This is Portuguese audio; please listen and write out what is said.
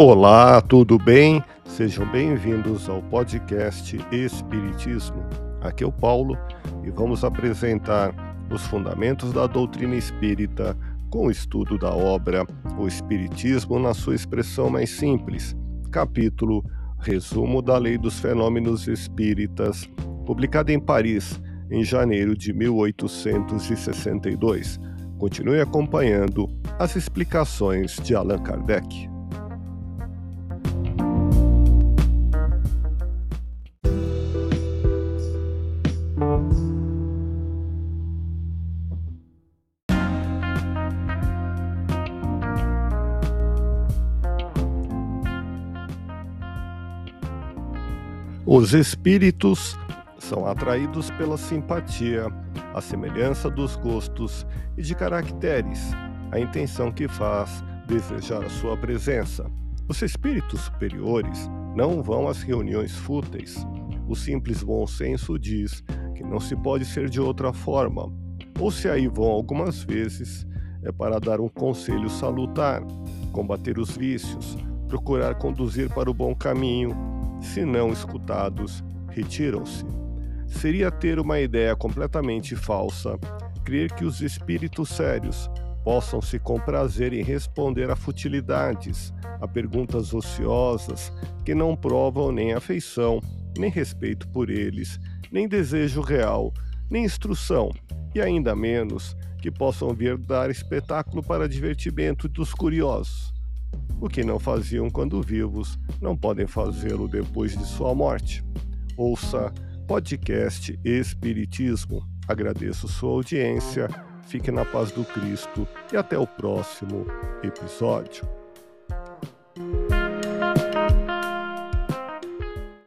Olá, tudo bem? Sejam bem-vindos ao podcast Espiritismo. Aqui é o Paulo e vamos apresentar os fundamentos da doutrina espírita com o estudo da obra O Espiritismo na sua expressão mais simples, capítulo Resumo da Lei dos Fenômenos Espíritas, publicado em Paris em janeiro de 1862. Continue acompanhando as explicações de Allan Kardec. Os espíritos são atraídos pela simpatia, a semelhança dos gostos e de caracteres, a intenção que faz desejar a sua presença. Os espíritos superiores não vão às reuniões fúteis. O simples bom senso diz que não se pode ser de outra forma, ou se aí vão algumas vezes, é para dar um conselho salutar, combater os vícios, procurar conduzir para o bom caminho, se não escutados, retiram-se. Seria ter uma ideia completamente falsa crer que os espíritos sérios possam se comprazer em responder a futilidades, a perguntas ociosas que não provam nem afeição, nem respeito por eles, nem desejo real, nem instrução, e ainda menos que possam vir dar espetáculo para divertimento dos curiosos. O que não faziam quando vivos, não podem fazê-lo depois de sua morte. Ouça podcast Espiritismo. Agradeço sua audiência, fique na paz do Cristo e até o próximo episódio.